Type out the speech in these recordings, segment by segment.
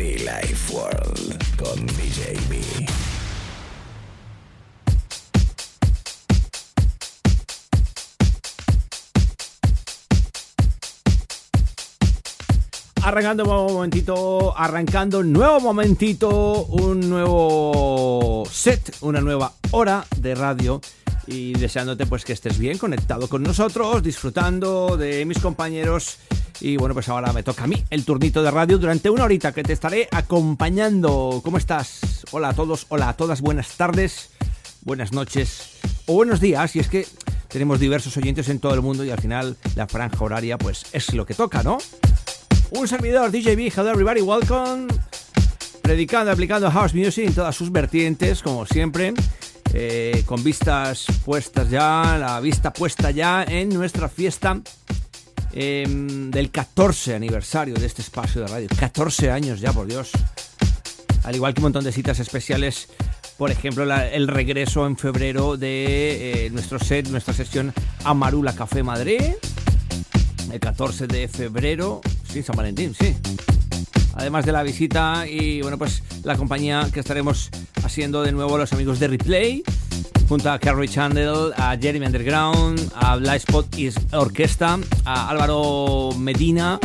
Life World con DJ. Arrancando un momentito, arrancando un nuevo momentito, un nuevo set, una nueva hora de radio y deseándote pues que estés bien conectado con nosotros, disfrutando de mis compañeros y bueno pues ahora me toca a mí el turnito de radio durante una horita que te estaré acompañando. ¿Cómo estás? Hola a todos, hola a todas, buenas tardes, buenas noches o buenos días y es que tenemos diversos oyentes en todo el mundo y al final la franja horaria pues es lo que toca, ¿no? Un servidor, DJB, hello everybody, welcome. Predicando, aplicando house music en todas sus vertientes, como siempre. Eh, con vistas puestas ya, la vista puesta ya en nuestra fiesta eh, del 14 aniversario de este espacio de radio. 14 años ya, por Dios. Al igual que un montón de citas especiales, por ejemplo, el regreso en febrero de eh, nuestro set, nuestra sesión Amarula Café Madrid. El 14 de febrero, sí, San Valentín, sí. Además de la visita y bueno, pues la compañía que estaremos haciendo de nuevo los amigos de Replay, junto a Carrie Chandler, a Jeremy Underground, a Blind Spot Orquesta, a Álvaro Medina,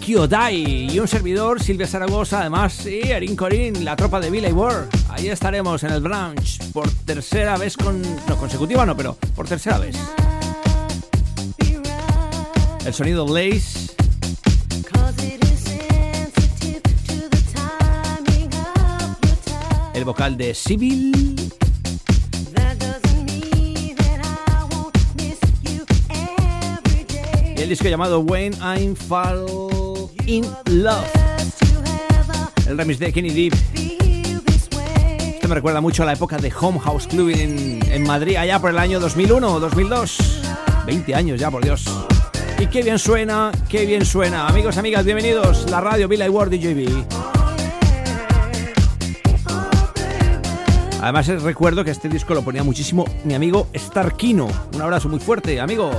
Kyodai y un servidor, Silvia Zaragoza, además, y Erin Corin, la tropa de Billy Ward. Ahí estaremos en el branch por tercera vez con. No, consecutiva no, pero por tercera vez. El sonido Blaze. El vocal de Civil. Disco llamado When I'm Fall in Love. El remix de Kenny Deep. Esto me recuerda mucho a la época de Home House Club en, Madrid, allá por el año 2001 o 2002. 20 años ya, por Dios. Y qué bien suena, qué bien suena. Amigos, amigas, bienvenidos. La radio Billy Ward DJB. Además, recuerdo que este disco lo ponía muchísimo mi amigo Starkino. Un abrazo muy fuerte, amigo.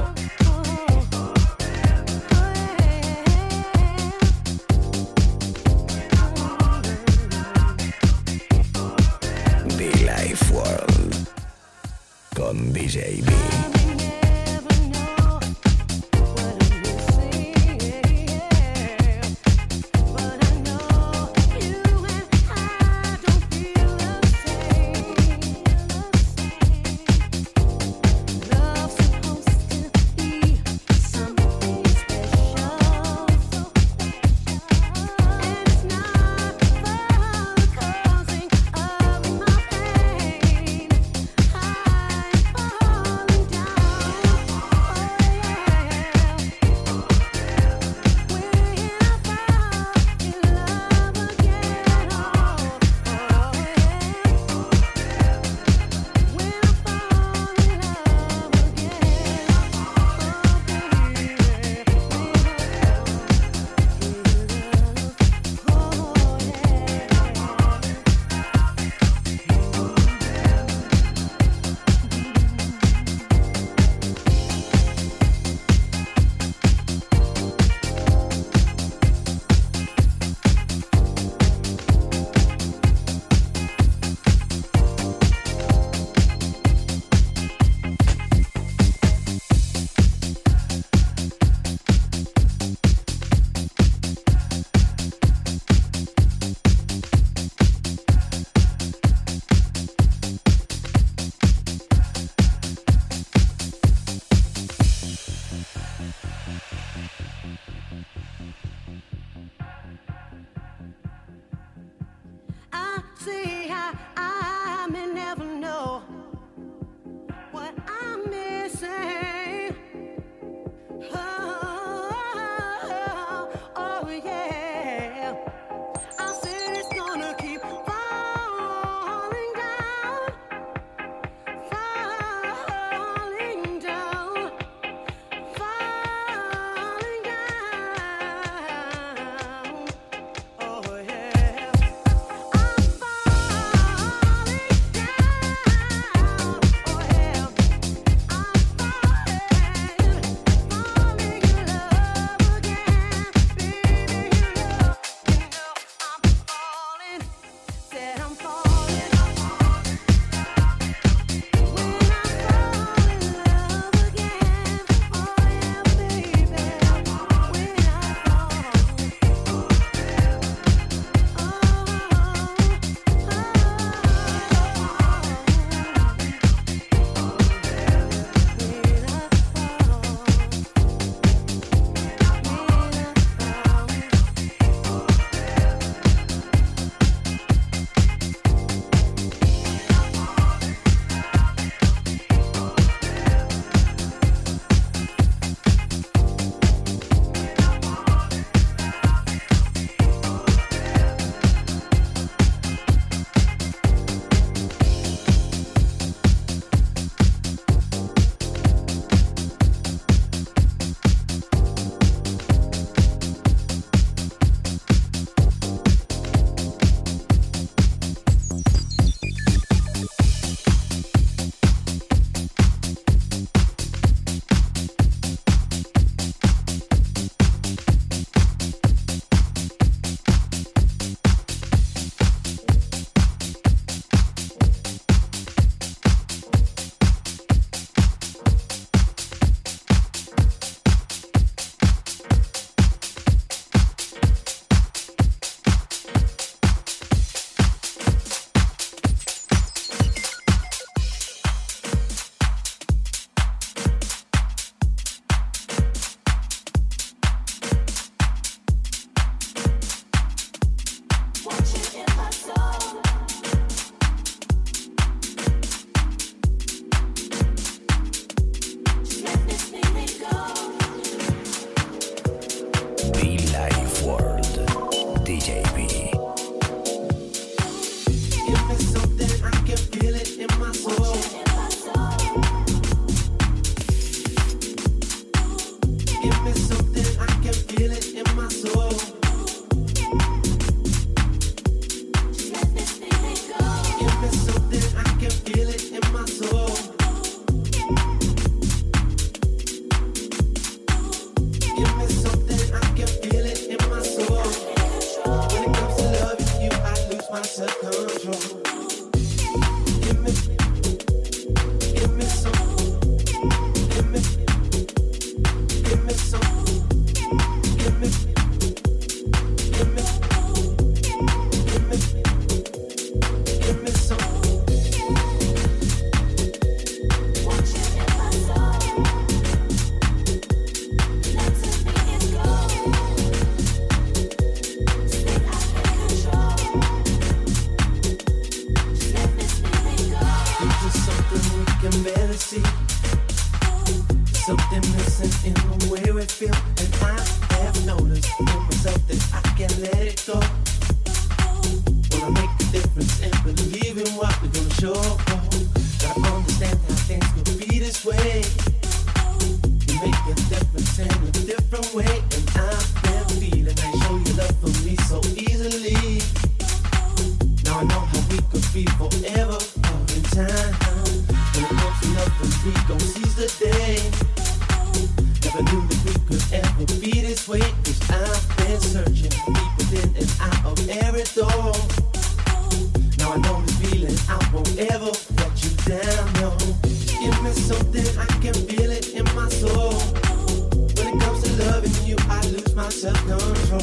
self-control.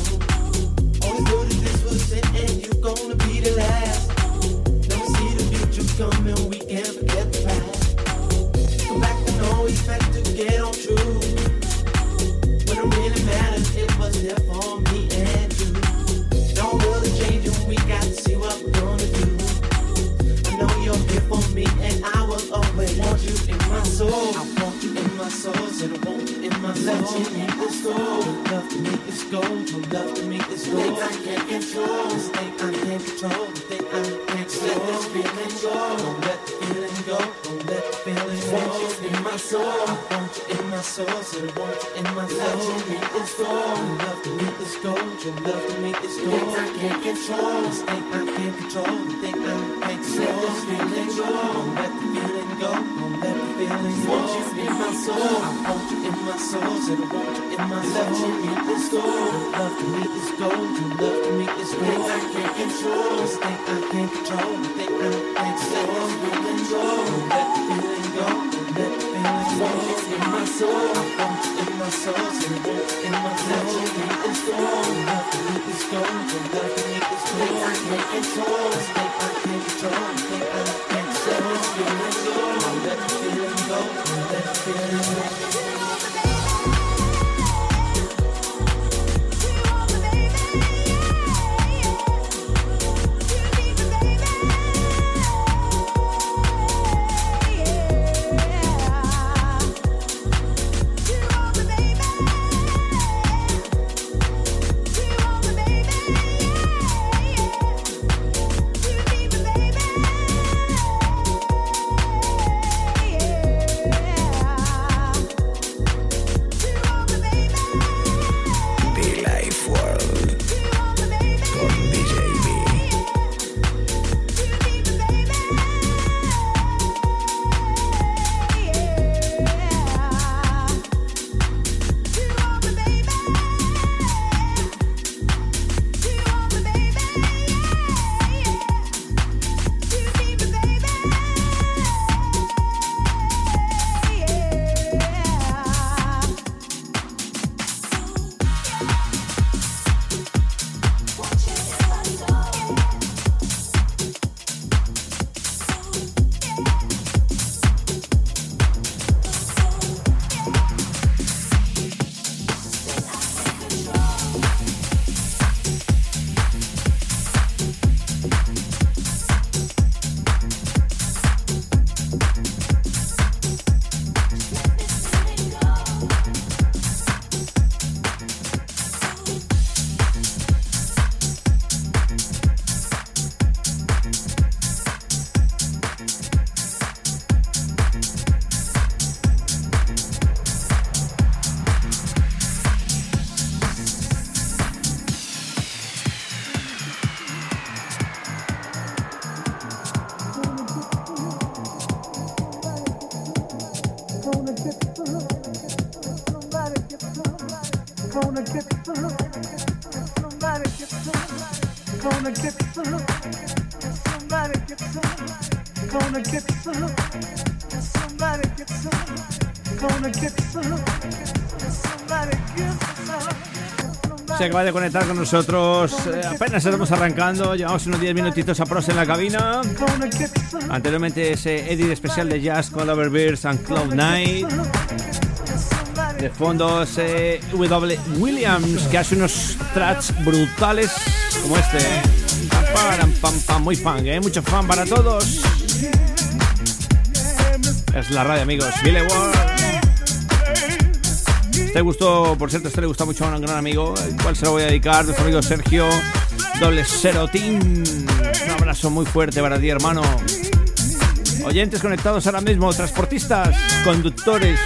Oh, this and you gonna be the last. Never see the future coming, we can't forget past. Come back to get on. When it really matters, it was for me and you. We got to see what we're gonna do. I know you're here for me, and I will always want you in my soul. I want you in my soul, and I want you in my soul. Let's get go from love to meet this goal. Thing I can't control. This thing I can't control. The thing I can't control. Let this feeling go. Don't let the feeling go. Don't let the feeling go. Won't you be my soul? You my source and wants in my soul. Love to me is gold. Love to me is gold. Your love to me is gold. I can't control. This thing I can't control. The thing I'm quite slow. Let this feeling go. Won't let the feeling go. Won't let the feeling go. Want you in my soul. I want you in my soul. so I want you in my soul. Love to me is gold. Love to me is gold. Your love to me is gold. Things I can't control. This thing I can't control. The thing I'm quite slow. Let this feeling go. Won't let the feeling go. Won't let the feeling go in my soul, in my soul, in my soul, in my soul, nothing is gone, nothing is gone, nothing is gone. Acaba de conectar con nosotros. eh, apenas estamos arrancando. Llevamos unos 10 minutitos a pros en la cabina. Anteriormente ese edit especial de Jazz con Overbeers and Cloud Night. De fondo ese W. Williams que hace unos tracks brutales como este. Muy fan, ¿eh? mucho fan para todos. Es la radio, amigos. Billy. Este gustó, por cierto, este le gusta mucho a un gran amigo, el cual se lo voy a dedicar, nuestro amigo Sergio Doble Serotín. Un abrazo muy fuerte para ti, hermano. Oyentes conectados ahora mismo, transportistas, conductores,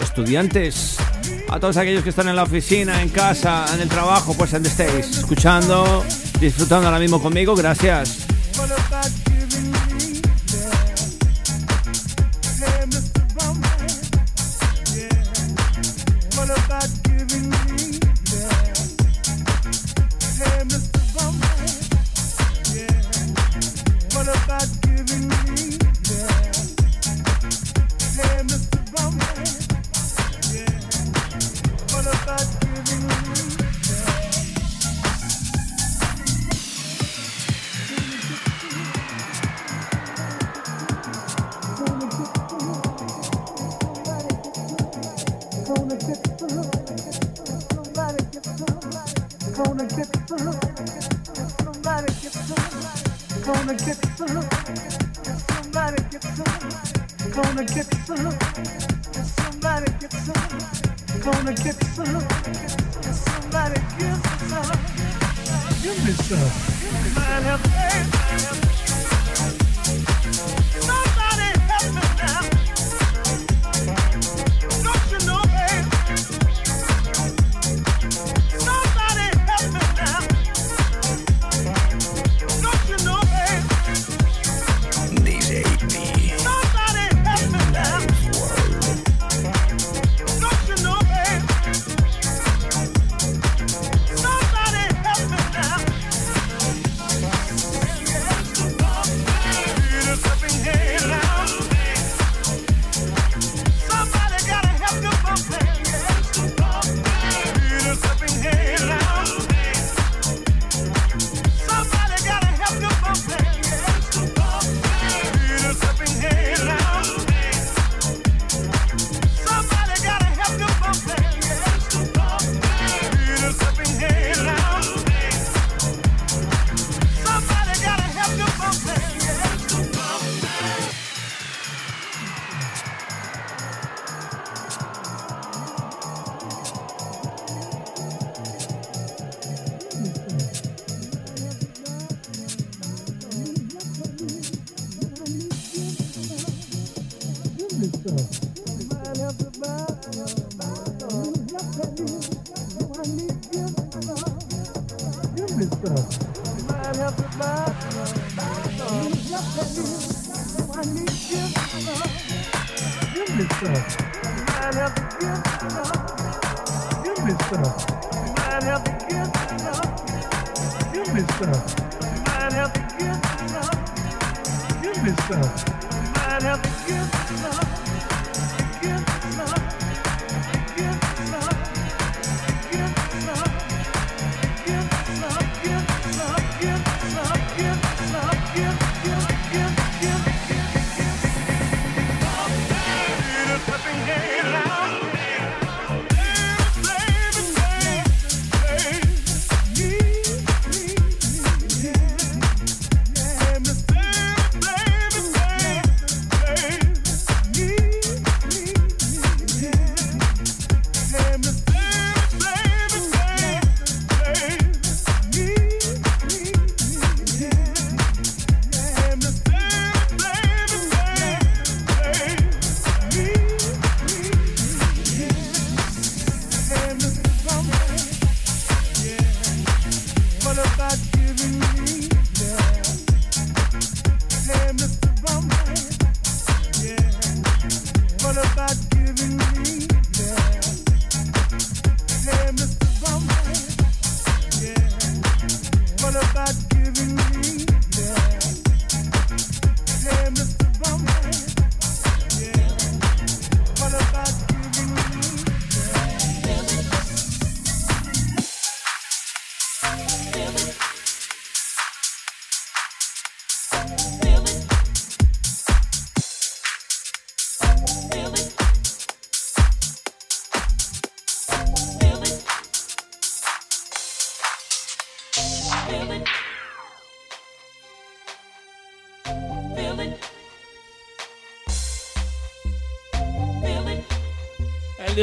estudiantes, a todos aquellos que están en la oficina, en casa, en el trabajo, pues donde estéis, escuchando, disfrutando ahora mismo conmigo, gracias.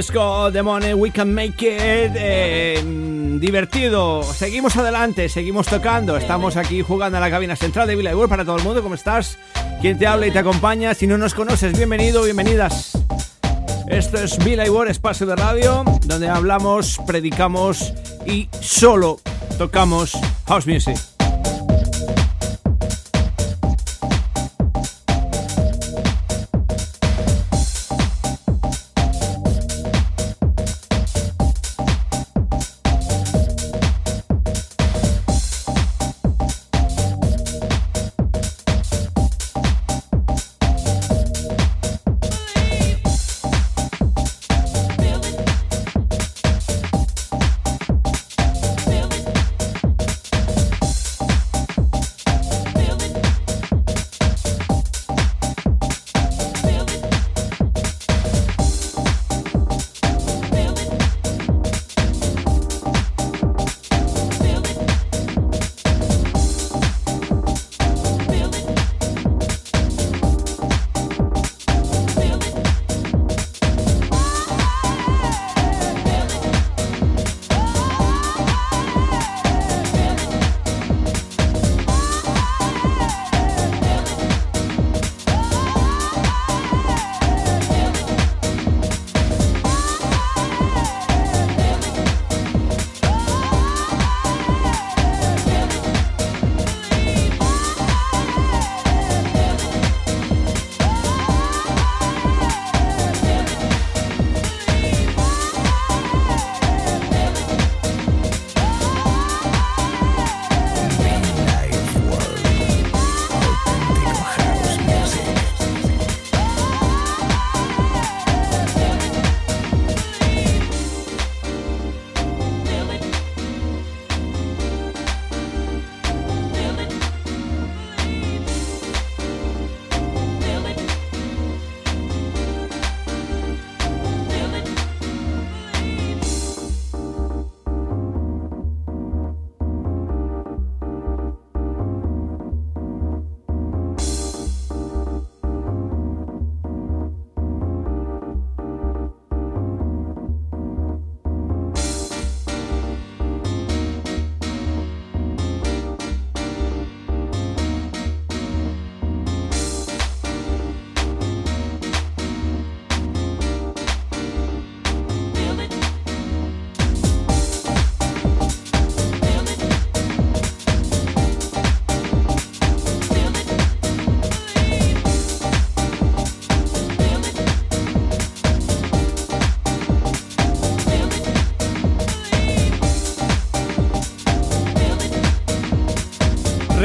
Disco The We Can Make It. eh, divertido. Seguimos adelante, seguimos tocando. Estamos aquí jugando a la cabina central de Villa para todo el mundo. ¿Cómo estás? ¿Quién te habla y te acompaña? Si no nos conoces, bienvenido, bienvenidas. Esto es Villa espacio de radio, donde hablamos, predicamos y solo tocamos house music.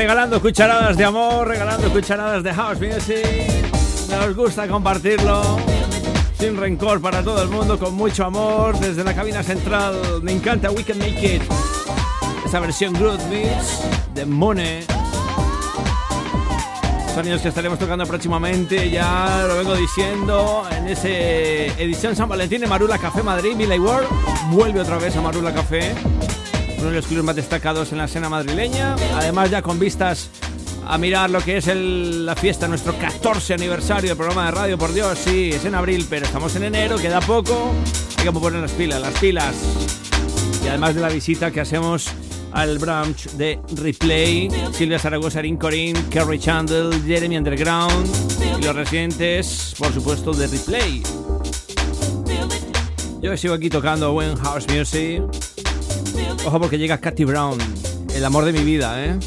Regalando cucharadas de amor, regalando cucharadas de house music. Nos gusta compartirlo sin rencor para todo el mundo, con mucho amor desde la cabina central. Me encanta We Can Make It. Esa versión Groove Beats de Money. Sonidos que estaremos tocando próximamente, ya lo vengo diciendo, en esa edición San Valentín de Marula Café Madrid, Villa World. Vuelve otra vez a Marula Café uno de los clubes más destacados en la escena madrileña. Además, ya con vistas a mirar lo que es el- la fiesta, nuestro 14 aniversario del programa de radio. Por Dios, sí, es en abril, pero estamos en enero, queda poco. Hay que poner las pilas, las pilas. Y además de la visita que hacemos al brunch de Replay, Silvia Zaragoza, Erin Corín, Kerry Chandler, Jeremy Underground y los residentes, por supuesto, de Replay. Yo sigo aquí tocando buen house music. Ojo porque llega Katy Brown, el amor de mi vida, ¿eh?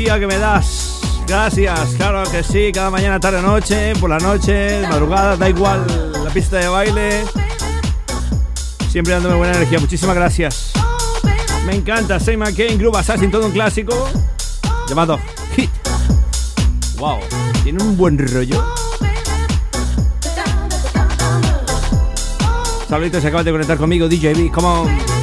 Energía que me das. Gracias, claro que sí, cada mañana, tarde, noche, por la noche, madrugada, da igual, la pista de baile. Siempre dándome buena energía, muchísimas gracias. Me encanta, Say McCain, Groove Assassin, todo un clásico llamado Hit. Wow, tiene un buen rollo. Saluditos, se acaba de conectar conmigo, DJB, come on.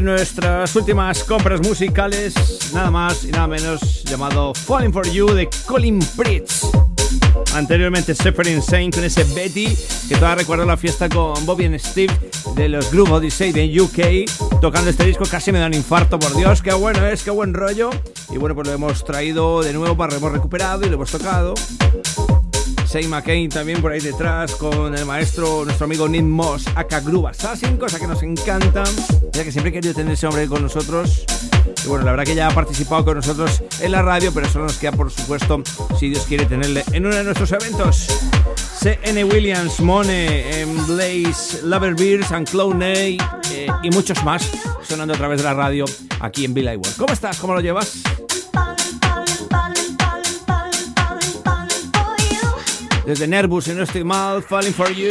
Nuestras últimas compras musicales, nada más y nada menos, llamado Falling for You de Colin Pritz. Anteriormente Super Insane con ese Betty, que todavía recuerdo la fiesta con Bobby y Steve de los Groove Odyssey de UK, tocando este disco casi me da un infarto, por Dios, qué bueno es, qué buen rollo. Y bueno, pues lo hemos traído de nuevo, para hemos recuperado y lo hemos tocado. Say McCain también por ahí detrás con el maestro, nuestro amigo Nick Moss, aka Groove Assassin, cosa que nos encanta, ya que siempre he querido tener ese hombre con nosotros. Y bueno, la verdad que ya ha participado con nosotros en la radio, pero solo nos queda, por supuesto, si Dios quiere tenerle en uno de nuestros eventos. C.N. Williams, Mone, Blaze, Lover Beers, and Clown eh, y muchos más sonando a través de la radio aquí en Bill World. ¿Cómo estás? ¿Cómo lo llevas? Desde Nervous, y no estoy mal, Falling for You.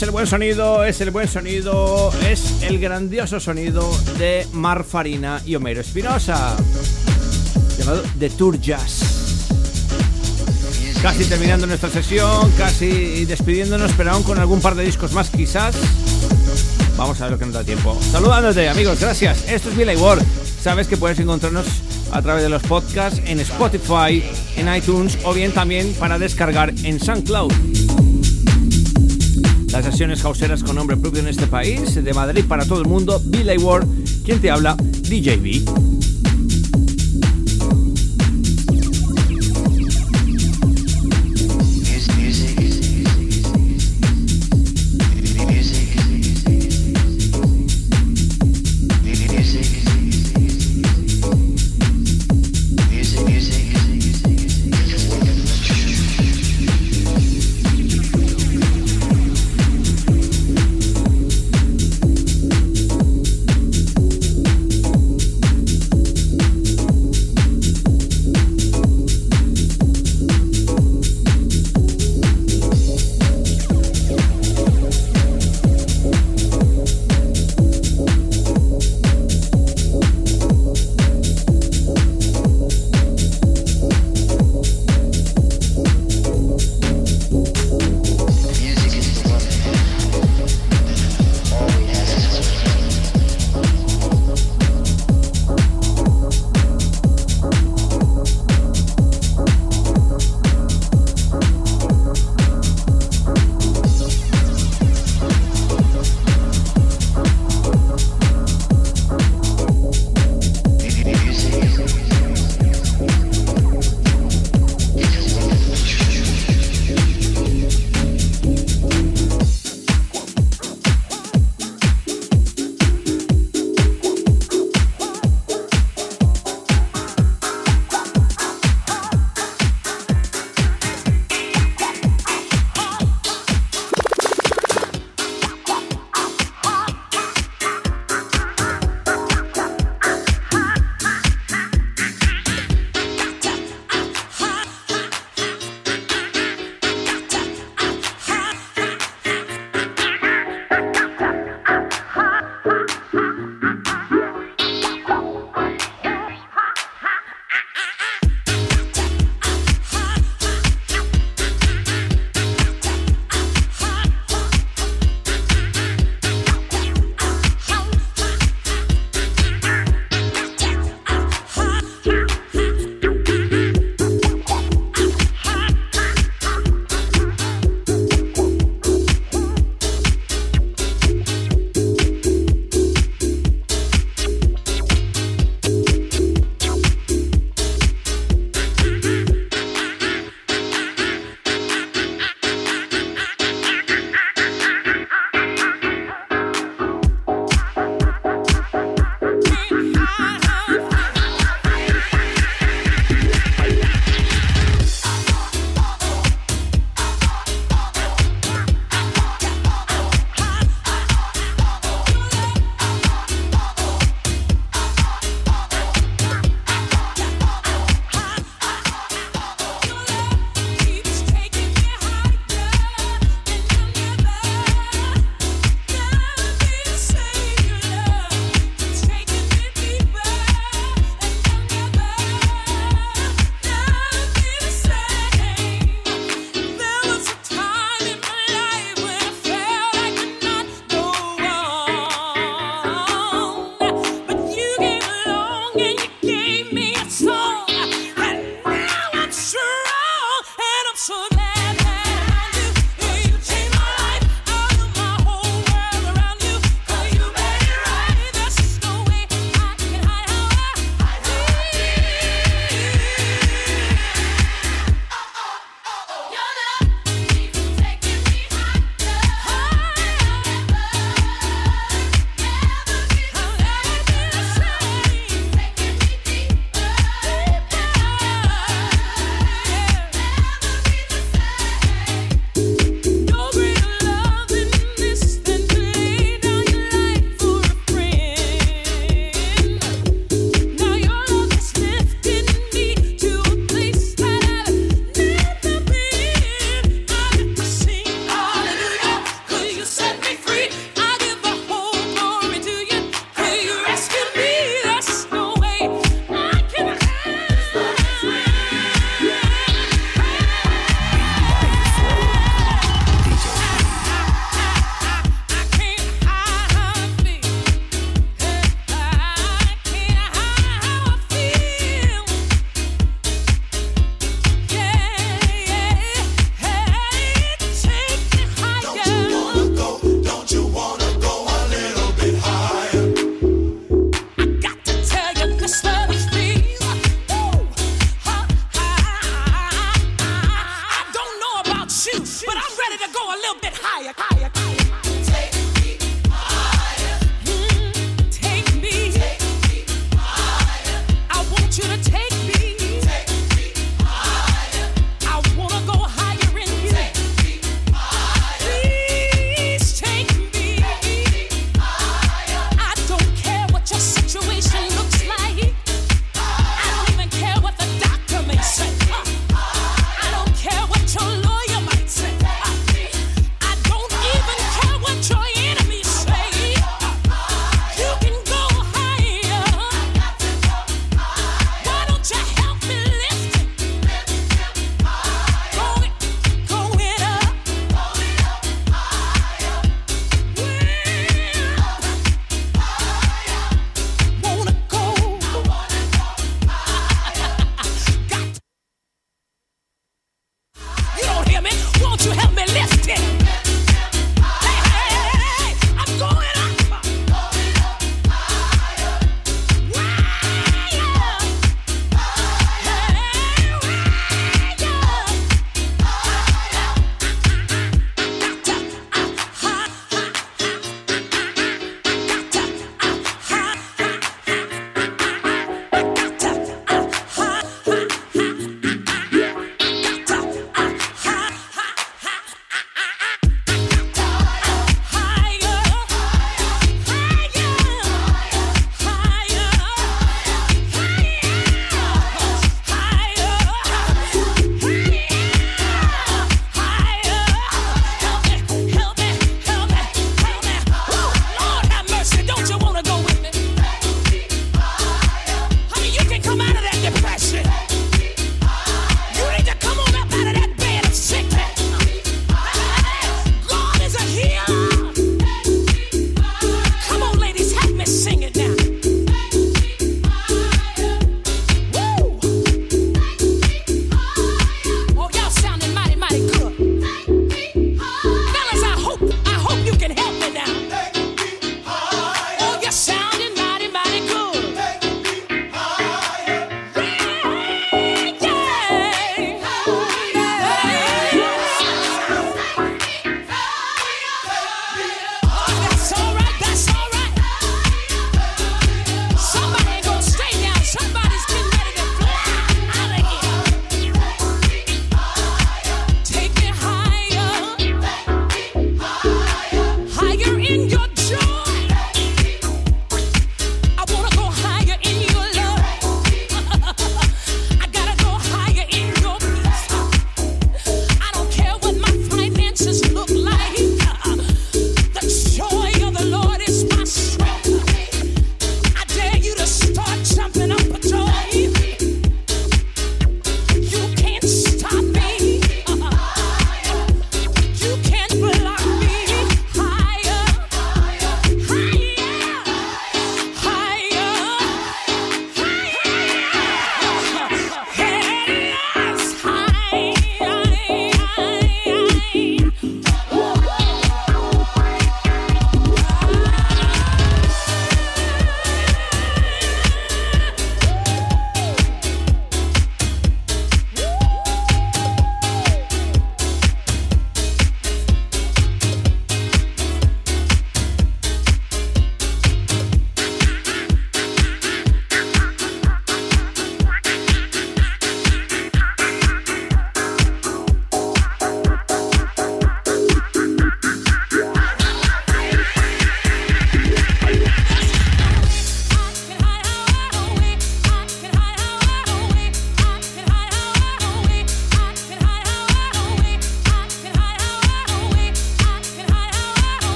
Es el buen sonido, es el buen sonido, es el grandioso sonido de Mar Farina y Homero Espinosa. Llamado The Tour Jazz. Casi terminando nuestra sesión, casi despidiéndonos, pero aún con algún par de discos más quizás. Vamos a ver lo que nos da tiempo. Saludándote, amigos, gracias. Esto es Billy Ward. Sabes que puedes encontrarnos a través de los podcasts en Spotify, en iTunes o bien también para descargar en SoundCloud. Las sesiones con nombre propio en este país, de Madrid para todo el mundo, Billy Ward, quien te habla, DJB.